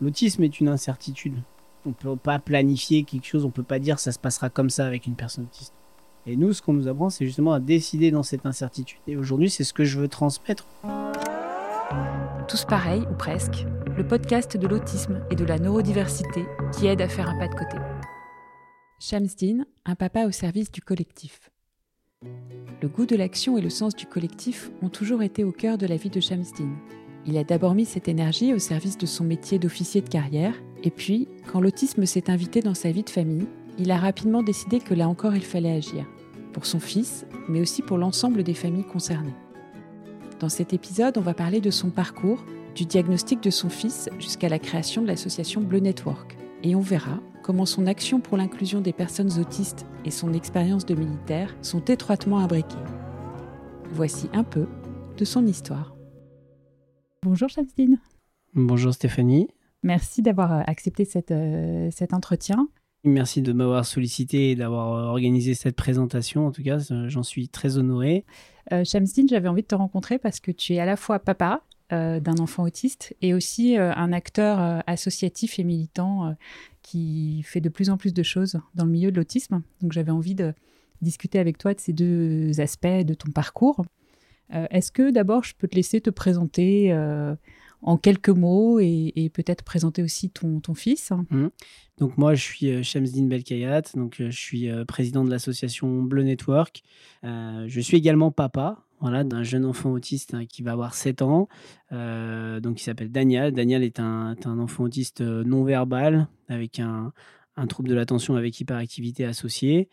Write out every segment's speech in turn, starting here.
L'autisme est une incertitude. On peut pas planifier quelque chose, on peut pas dire ça se passera comme ça avec une personne autiste. Et nous, ce qu'on nous apprend, c'est justement à décider dans cette incertitude. Et aujourd'hui, c'est ce que je veux transmettre. Tous pareils, ou presque, le podcast de l'autisme et de la neurodiversité qui aide à faire un pas de côté. Shamsdin, un papa au service du collectif. Le goût de l'action et le sens du collectif ont toujours été au cœur de la vie de Shamsdin. Il a d'abord mis cette énergie au service de son métier d'officier de carrière, et puis, quand l'autisme s'est invité dans sa vie de famille, il a rapidement décidé que là encore il fallait agir, pour son fils, mais aussi pour l'ensemble des familles concernées. Dans cet épisode, on va parler de son parcours, du diagnostic de son fils jusqu'à la création de l'association Bleu Network, et on verra comment son action pour l'inclusion des personnes autistes et son expérience de militaire sont étroitement imbriquées. Voici un peu de son histoire. Bonjour Chapstine. Bonjour Stéphanie. Merci d'avoir euh, accepté cette, euh, cet entretien. Merci de m'avoir sollicité et d'avoir euh, organisé cette présentation. En tout cas, j'en suis très honoré. Euh, j'avais envie de te rencontrer parce que tu es à la fois papa d'un enfant autiste et aussi un acteur associatif et militant qui fait de plus en plus de choses dans le milieu de l'autisme. Donc j'avais envie de discuter avec toi de ces deux aspects de ton parcours. Est-ce que d'abord je peux te laisser te présenter en quelques mots et, peut-être présenter aussi ton, fils. Mmh. Donc moi, je suis euh, Shamsdin Belkayat, donc euh, je suis euh, président de l'association Bleu Network. je suis également papa voilà, d'un jeune enfant autiste hein, qui va avoir 7 ans, donc il s'appelle Daniel. Daniel est un, un enfant autiste non verbal avec un, un trouble de l'attention avec hyperactivité associée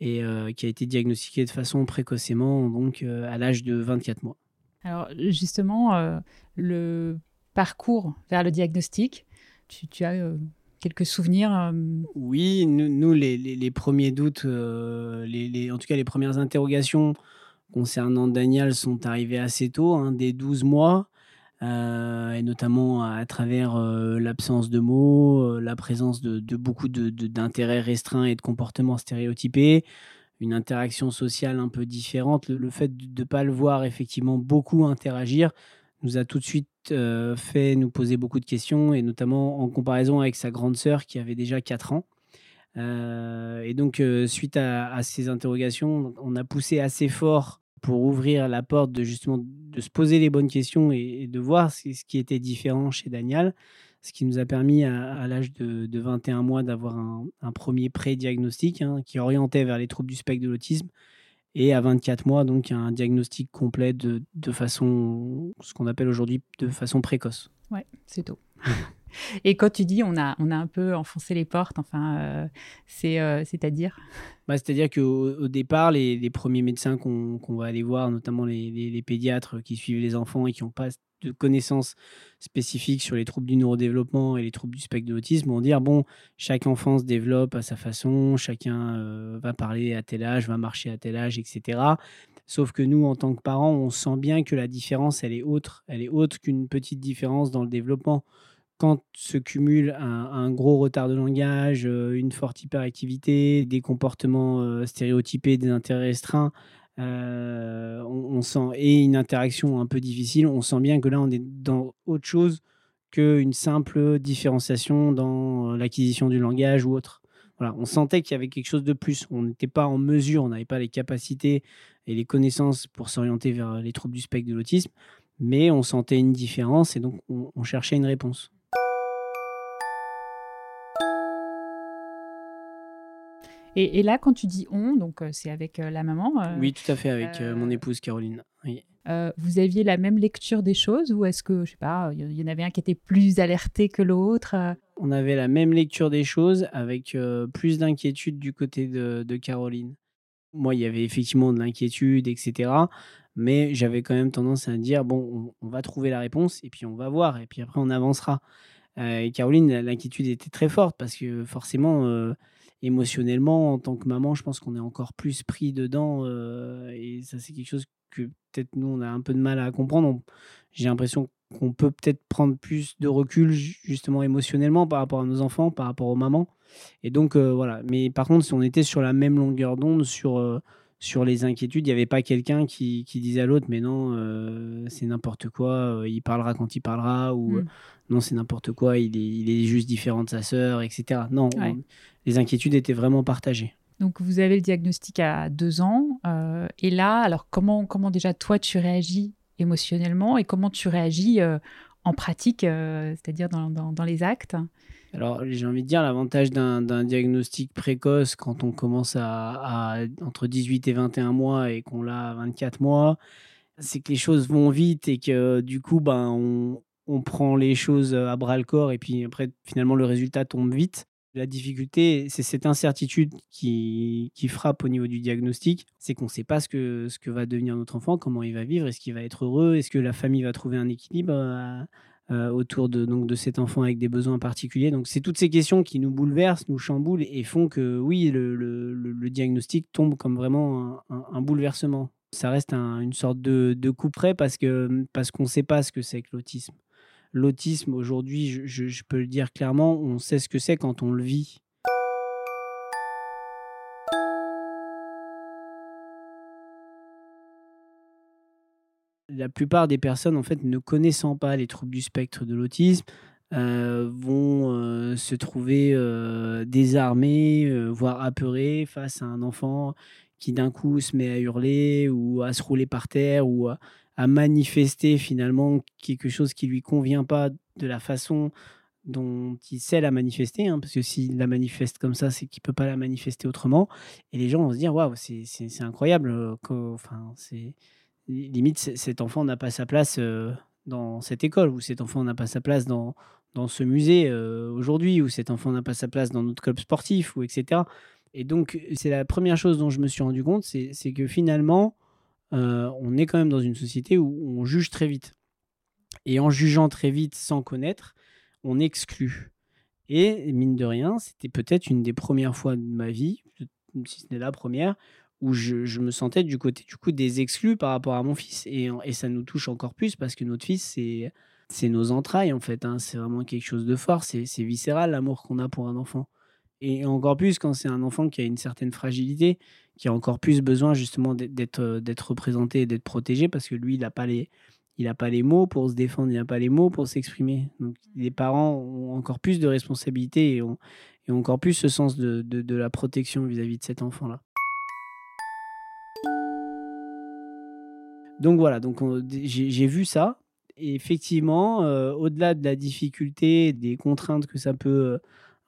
et qui a été diagnostiqué de façon précocement, donc à l'âge de 24 mois. Alors justement, le parcours vers le diagnostic tu, as euh, quelques souvenirs euh, Oui, nous, les, premiers doutes, euh, les, en tout cas les premières interrogations concernant Daniel sont arrivées assez tôt, hein, dès 12 mois, et notamment à, travers l'absence de mots, la présence de, beaucoup d'intérêts restreints et de comportements stéréotypés, une interaction sociale un peu différente, le fait de ne pas le voir effectivement beaucoup interagir nous a tout de suite euh, fait nous poser beaucoup de questions, et notamment en comparaison avec sa grande sœur qui avait déjà 4 ans. Euh, et donc, euh, suite à, ces interrogations, on a poussé assez fort pour ouvrir la porte de justement de se poser les bonnes questions et, de voir ce, qui était différent chez Daniel, ce qui nous a permis à, l'âge de, 21 mois d'avoir un, premier pré-diagnostic hein, qui orientait vers les troubles du spectre de l'autisme, et à 24 mois, donc un diagnostic complet de, de façon, ce qu'on appelle aujourd'hui de façon précoce. Ouais, c'est tôt. Et quand tu dis on a, on a un peu enfoncé les portes, enfin, euh, euh, c'est-à-dire? Bah, C'est-à-dire qu'au au départ, les, premiers médecins qu'on, va aller voir, notamment les, pédiatres qui suivent les enfants et qui n'ont pas de connaissances spécifiques sur les troubles du neurodéveloppement et les troubles du spectre de l'autisme vont dire bon, chaque enfant se développe à sa façon, chacun euh, va parler à tel âge, va marcher à tel âge, etc. Sauf que nous, en tant que parents, on sent bien que la différence, elle est autre. Elle est autre qu'une petite différence dans le développement. Quand se cumule un, gros retard de langage, euh, une forte hyperactivité, des comportements euh, stéréotypés, des intérêts restreints, euh, on, sent et une interaction un peu difficile. On sent bien que là, on est dans autre chose qu'une simple différenciation dans l'acquisition du langage ou autre. Voilà, on sentait qu'il y avait quelque chose de plus. On n'était pas en mesure, on n'avait pas les capacités et les connaissances pour s'orienter vers les troubles du spectre de l'autisme, mais on sentait une différence et donc on cherchait une réponse. Et, là, quand tu dis on, donc euh, c'est avec euh, la maman. Euh, oui, tout à fait, avec mon épouse Caroline. vous aviez la même lecture des choses ou est-ce que, je sais pas, il y en avait un qui était plus alerté que l'autre On avait la même lecture des choses avec plus d'inquiétude du côté de, Caroline. Moi, il y avait effectivement de l'inquiétude, etc. Mais j'avais quand même tendance à dire, bon, on, va trouver la réponse et puis on va voir et puis après on avancera. et Caroline, l'inquiétude était très forte parce que forcément, émotionnellement, en tant que maman, je pense qu'on est encore plus pris dedans. Euh, et ça, c'est quelque chose que peut-être nous, on a un peu de mal à comprendre. J'ai l'impression qu'on peut peut-être prendre plus de recul, justement émotionnellement, par rapport à nos enfants, par rapport aux mamans. Et donc, euh, voilà. Mais par contre, si on était sur la même longueur d'onde sur, euh, sur les inquiétudes. Il n'y avait pas quelqu'un qui, qui, disait à l'autre, mais non, euh, c'est n'importe quoi, euh, il parlera quand il parlera, ou mm. non, c'est n'importe quoi, il est, il est, juste différent de sa sœur, etc. Non, les inquiétudes étaient vraiment partagées. Donc, vous avez le diagnostic à deux ans. Euh, et là, alors, comment, comment déjà toi, tu réagis émotionnellement et comment tu réagis en pratique, c'est-à-dire dans, dans, dans les actes? Alors, j'ai envie de dire, l'avantage d'un diagnostic précoce quand on commence à, entre 18 et 21 mois et qu'on l'a à 24 mois, c'est que les choses vont vite et que du coup, ben, on, prend les choses à bras le corps et puis après, finalement, le résultat tombe vite. La difficulté, c'est cette incertitude qui, frappe au niveau du diagnostic, c'est qu'on ne sait pas ce que, ce que va devenir notre enfant, comment il va vivre, est-ce qu'il va être heureux, est-ce que la famille va trouver un équilibre euh, euh, autour de, donc, de cet enfant avec des besoins particuliers. Donc, c'est toutes ces questions qui nous bouleversent, nous chamboulent et font que, oui, le, le, diagnostic tombe comme vraiment un, bouleversement. Ça reste une sorte de, de coup près parce qu'on parce ne sait pas ce que c'est que l'autisme. L'autisme, aujourd'hui, je peux le dire clairement, on sait ce que c'est quand on le vit. La plupart des personnes, en fait, ne connaissant pas les troubles du spectre de l'autisme, euh, vont euh, se trouver euh, désarmés, voire apeurés face à un enfant qui d'un coup se met à hurler ou à se rouler par terre ou à, manifester finalement quelque chose qui lui convient pas de la façon dont il sait la manifester, hein, parce que s'il la manifeste comme ça, c'est qu'il peut pas la manifester autrement. Et les gens vont se dire waouh, c'est incroyable, enfin c'est limite, cet enfant n'a pas sa place dans cette école, ou cet enfant n'a pas sa place dans, dans ce musée aujourd'hui, ou cet enfant n'a pas sa place dans notre club sportif, ou etc. Et donc, c'est la première chose dont je me suis rendu compte, c'est que finalement, on est quand même dans une société où on juge très vite. Et en jugeant très vite sans connaître, on exclut. Et mine de rien, c'était peut-être une des premières fois de ma vie, si ce n'est la première, où je, me sentais du côté du coup des exclus par rapport à mon fils. Et, ça nous touche encore plus parce que notre fils, c'est, nos entrailles en fait. Hein. C'est vraiment quelque chose de fort. C'est, viscéral l'amour qu'on a pour un enfant. Et encore plus quand c'est un enfant qui a une certaine fragilité, qui a encore plus besoin justement d'être, d'être représenté d'être protégé parce que lui, il n'a pas les. Il n'a pas les mots pour se défendre, il n'a pas les mots pour s'exprimer. Donc les parents ont encore plus de responsabilités et ont, encore plus ce sens de la protection vis-à-vis de cet enfant-là. Donc voilà, donc j'ai vu ça. Et effectivement, euh, au-delà de la difficulté, des contraintes que ça peut euh,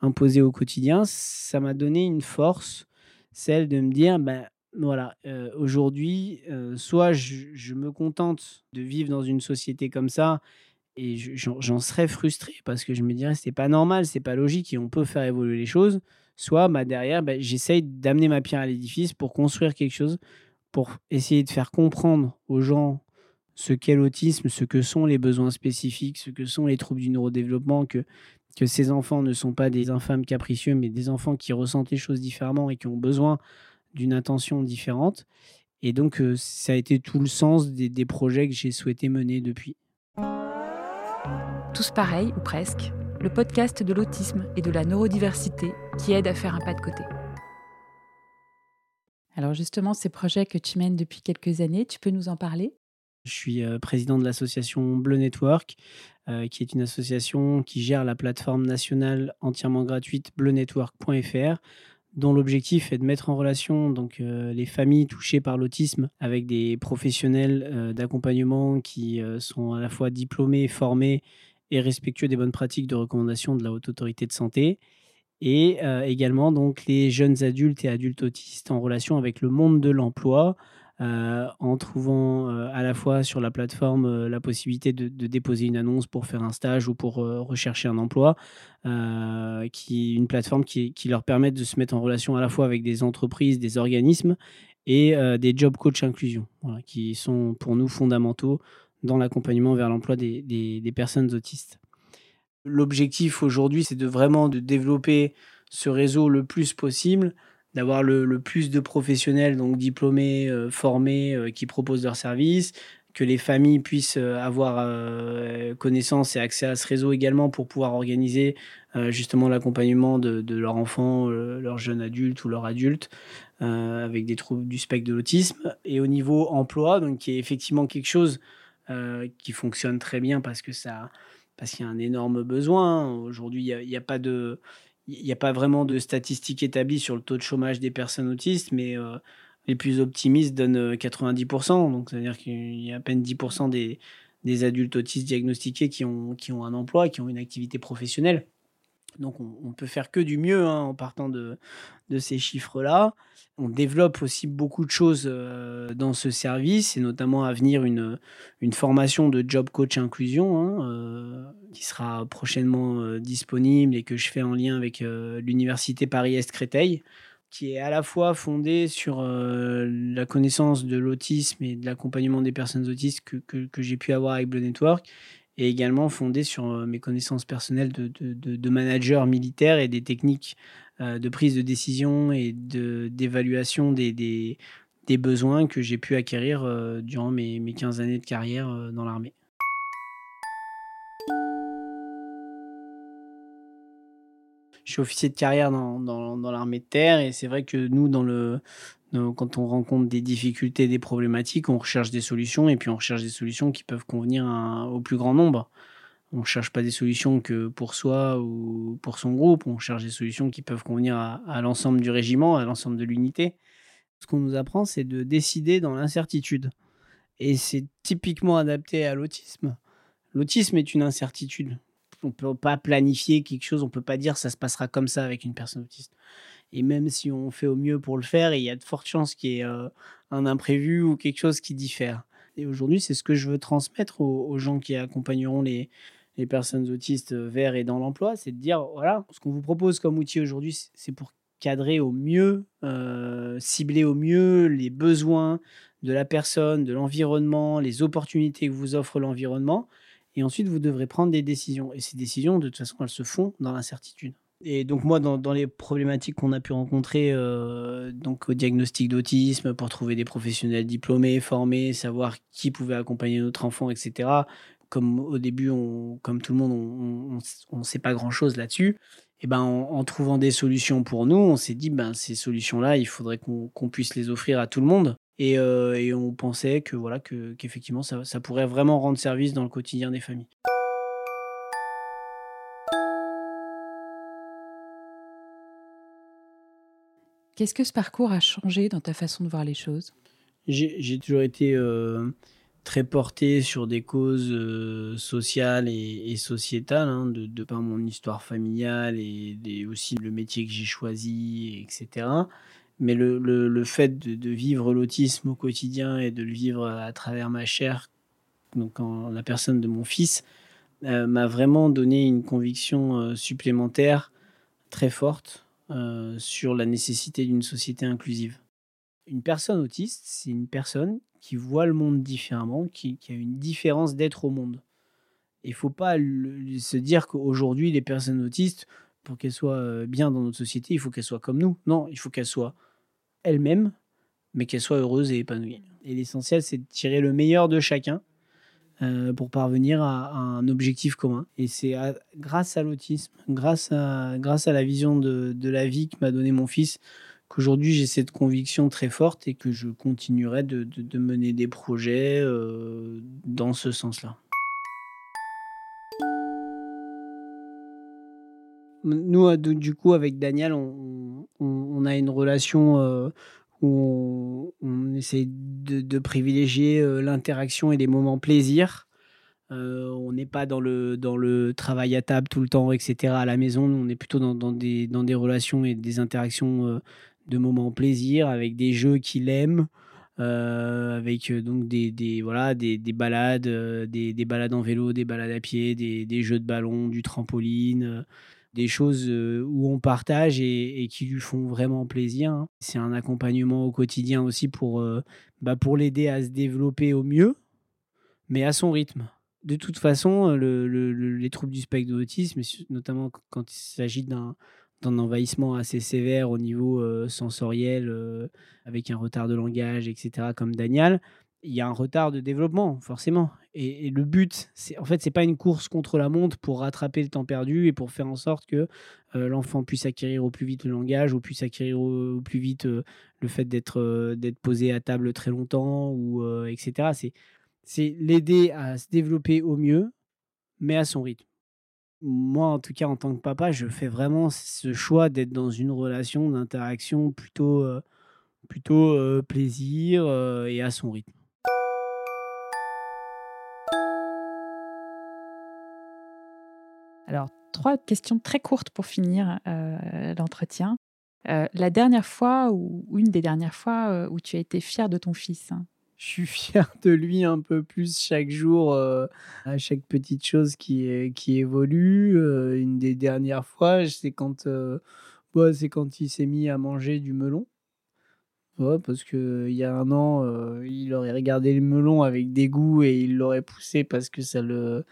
imposer au quotidien, ça m'a donné une force, celle de me dire, ben voilà, euh, aujourd'hui, soit je, me contente de vivre dans une société comme ça, et j'en serais frustré parce que je me dirais c'est pas normal, c'est pas logique et on peut faire évoluer les choses. Soit bah, derrière, ben, j'essaye d'amener ma pierre à l'édifice pour construire quelque chose pour essayer de faire comprendre aux gens ce qu'est l'autisme, ce que sont les besoins spécifiques, ce que sont les troubles du neurodéveloppement, que, ces enfants ne sont pas des infâmes capricieux, mais des enfants qui ressentent les choses différemment et qui ont besoin d'une attention différente. Et donc, euh, ça a été tout le sens des projets que j'ai souhaité mener depuis. Tous pareils, ou presque, le podcast de l'autisme et de la neurodiversité qui aide à faire un pas de côté. Alors justement, ces projets que tu mènes depuis quelques années, tu peux nous en parler? Je suis euh, président de l'association Bleu Network, euh, qui est une association qui gère la plateforme nationale entièrement gratuite bleunetwork.fr dont l'objectif est de mettre en relation donc, euh, les familles touchées par l'autisme avec des professionnels d'accompagnement qui sont à la fois diplômés, formés et respectueux des bonnes pratiques de recommandation de la Haute Autorité de Santé et euh, également donc les jeunes adultes et adultes autistes en relation avec le monde de l'emploi, euh, en trouvant euh, à la fois sur la plateforme la possibilité de, déposer une annonce pour faire un stage ou pour rechercher un emploi, qui une plateforme qui, leur permet de se mettre en relation à la fois avec des entreprises, des organismes et des job coach inclusion, qui sont pour nous fondamentaux dans l'accompagnement vers l'emploi des personnes autistes. L'objectif aujourd'hui, c'est de vraiment de développer ce réseau le plus possible, d'avoir le, plus de professionnels donc diplômés, euh, formés, euh, qui proposent leurs services, que les familles puissent avoir connaissance et accès à ce réseau également pour pouvoir organiser justement l'accompagnement de, de, leur enfant, leur jeune adulte ou leur adulte avec des troubles du spectre de l'autisme. Et au niveau emploi, donc qui est effectivement quelque chose qui fonctionne très bien parce que ça parce qu'il y a un énorme besoin. Aujourd'hui, il n'y a, pas de il a pas vraiment de statistiques établies sur le taux de chômage des personnes autistes, mais euh, les plus optimistes donnent 90%. Euh, Donc, c'est-à-dire qu'il y a à peine 10% des, des, adultes autistes diagnostiqués qui ont, qui ont un emploi, qui ont une activité professionnelle. Donc, on, on peut faire que du mieux hein, en partant de, ces chiffres-là. On développe aussi beaucoup de choses euh, dans ce service, et notamment à venir une, formation de job coach inclusion hein, euh, qui sera prochainement euh, disponible et que je fais en lien avec l'Université Paris-Est Créteil, qui est à la fois fondée sur la connaissance de l'autisme et de l'accompagnement des personnes autistes que, que, j'ai pu avoir avec Blue Network, et également fondée sur mes connaissances personnelles de, de, de, manager militaire et des techniques euh, de prise de décision et d'évaluation des, des, des, besoins que j'ai pu acquérir euh, durant mes, mes 15 années de carrière euh, dans l'armée. Je suis officier de carrière dans, dans, l'armée de terre et c'est vrai que nous, dans le, quand on rencontre des difficultés, des problématiques, on recherche des solutions et puis on recherche des solutions qui peuvent convenir au plus grand nombre. On ne cherche pas des solutions que pour soi ou pour son groupe, on cherche des solutions qui peuvent convenir à, l'ensemble du régiment, à l'ensemble de l'unité. Ce qu'on nous apprend, c'est de décider dans l'incertitude. Et c'est typiquement adapté à l'autisme. L'autisme est une incertitude. On peut pas planifier quelque chose, on peut pas dire ça se passera comme ça avec une personne autiste. Et même si on fait au mieux pour le faire, il y a de fortes chances qu'il y ait euh, un imprévu ou quelque chose qui diffère. Et aujourd'hui, c'est ce que je veux transmettre aux gens qui accompagneront les, les personnes autistes euh, vers et dans l'emploi, c'est de dire, voilà, ce qu'on vous propose comme outil aujourd'hui, c'est pour cadrer au mieux, euh, cibler au mieux les besoins de la personne, de l'environnement, les opportunités que vous offre l'environnement. Et ensuite, vous devrez prendre des décisions. Et ces décisions, de toute façon, elles se font dans l'incertitude. Et donc moi, dans, les problématiques qu'on a pu rencontrer euh, donc au diagnostic d'autisme, pour trouver des professionnels diplômés, formés, savoir qui pouvait accompagner notre enfant, etc comme au début, comme tout le monde, on ne sait pas grand-chose là-dessus. Et ben, en, trouvant des solutions pour nous, on s'est dit, ben, ces solutions-là, il faudrait qu'on puisse les offrir à tout le monde. Et, euh, et on pensait que voilà que qu'effectivement ça, ça, pourrait vraiment rendre service dans le quotidien des familles. Qu'est-ce que ce parcours a changé dans ta façon de voir les choses? J'ai toujours été euh, très porté sur des causes euh, sociales et, sociétales, hein, de, par mon histoire familiale et, aussi le métier que j'ai choisi, etc. Mais le, le, fait de, vivre l'autisme au quotidien et de le vivre à travers ma chair, donc en la personne de mon fils, euh, m'a vraiment donné une conviction euh, supplémentaire très forte sur la nécessité d'une société inclusive. Une personne autiste, c'est une personne qui voit le monde différemment, qui, a une différence d'être au monde. Il ne faut pas se dire qu'aujourd'hui, les personnes autistes, pour qu'elles soient euh, bien dans notre société, il faut qu'elles soient comme nous. Non, il faut qu'elles soient elles-mêmes, mais qu'elles soient heureuses et épanouies. Et l'essentiel, c'est de tirer le meilleur de chacun euh, pour parvenir à, un objectif commun. Et c'est grâce à l'autisme, grâce à, la vision de, la vie que m'a donné mon fils, qu'aujourd'hui j'ai cette conviction très forte et que je continuerai de, de, mener des projets euh, dans ce sens-là. Nous, du coup, avec Daniel, on, on, a une relation euh, où on, essaie de, privilégier euh, l'interaction et les moments plaisir. on n'est pas dans le, dans le travail à table tout le temps, etc. à la maison. On est plutôt dans, dans, des, dans des relations et des interactions de moments plaisir avec des jeux qu'il aime. Euh, avec euh, donc des, des voilà des, des balades euh, des, des, balades en vélo des balades à pied des jeux de ballon du trampoline des choses où on partage et, qui lui font vraiment plaisir hein. c'est un accompagnement au quotidien aussi pour bah pour l'aider à se développer au mieux mais à son rythme de toute façon le, les troubles du spectre de notamment quand il s'agit d'un d'un envahissement assez sévère au niveau euh, sensoriel, euh, avec un retard de langage, etc., comme Daniel, il y a un retard de développement, forcément. Et, le but, c'est en fait, c'est pas une course contre la montre pour rattraper le temps perdu et pour faire en sorte que euh, l'enfant puisse acquérir au plus vite le langage, ou puisse acquérir au, plus vite euh, le fait d'être euh, d'être posé à table très longtemps, ou etc. C'est c'est l'aider à se développer au mieux, mais à son rythme. Moi, en tout cas, en tant que papa, je fais vraiment ce choix d'être dans une relation d'interaction plutôt plutôt plaisir et à son rythme. Alors, trois questions très courtes pour finir euh, l'entretien. Euh, la dernière fois ou une des dernières fois euh, où tu as été fier de ton fils Je suis fier de lui un peu plus chaque jour, à chaque petite chose qui, qui évolue. une des dernières fois, c'est quand, c'est quand il s'est mis à manger du melon. Ouais, parce qu'il y a un an, il aurait regardé le melon avec dégoût et il l'aurait poussé parce que ça le,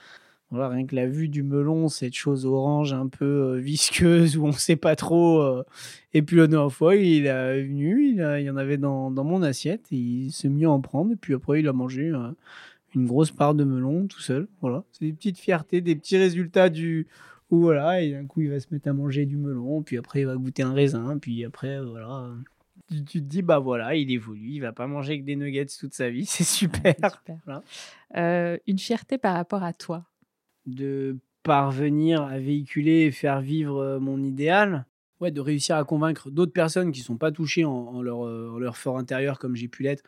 voilà, rien que la vue du melon, cette chose orange un peu euh, visqueuse où on ne sait pas trop. Euh. Et puis la dernière fois, il est venu, il, y en avait dans, mon assiette, et il s'est mis à en prendre. Et puis après, il a mangé euh, une grosse part de melon tout seul. Voilà, c'est des petites fiertés, des petits résultats du. Où voilà, et d'un coup, il va se mettre à manger du melon, puis après, il va goûter un raisin, puis après, voilà. Tu, te dis, bah voilà, il évolue, il va pas manger que des nuggets toute sa vie, c'est super. une fierté par rapport à toi? De parvenir à véhiculer et faire vivre mon idéal. Ouais, de réussir à convaincre d'autres personnes qui ne sont pas touchées en, leur, leur, fort intérieur comme j'ai pu l'être,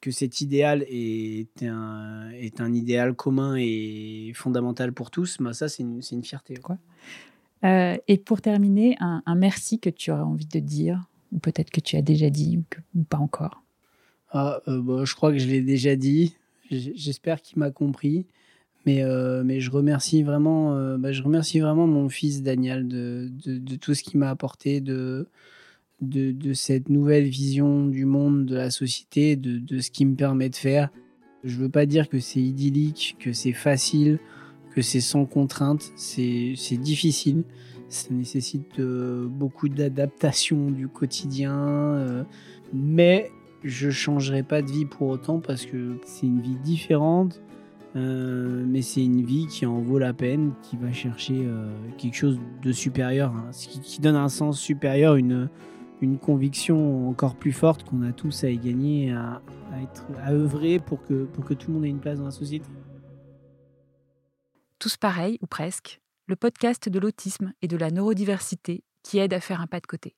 que cet idéal est un, est un idéal commun et fondamental pour tous, bah ça c'est une, une, fierté. Quoi. et pour terminer, un, merci que tu aurais envie de dire, ou peut-être que tu as déjà dit, ou, que, pas encore? Ah, bah, je crois que je l'ai déjà dit. J'espère qu'il m'a compris. Mais, euh, mais je, remercie vraiment, euh, bah, je remercie vraiment mon fils Daniel de, de, tout ce qu'il m'a apporté, de, de, cette nouvelle vision du monde, de la société, de, de ce qu'il me permet de faire. Je veux pas dire que c'est idyllique, que c'est facile, que c'est sans contrainte. C'est difficile. Ça nécessite euh, beaucoup d'adaptation du quotidien. mais je changerai pas de vie pour autant parce que c'est une vie différente euh, mais c'est une vie qui en vaut la peine, qui va chercher euh, quelque chose de supérieur, hein, qui, donne un sens supérieur, une, une conviction encore plus forte qu'on a tous à y gagner, à, à, œuvrer pour que, pour que tout le monde ait une place dans la société. Tous pareils, ou presque, le podcast de l'autisme et de la neurodiversité qui aide à faire un pas de côté.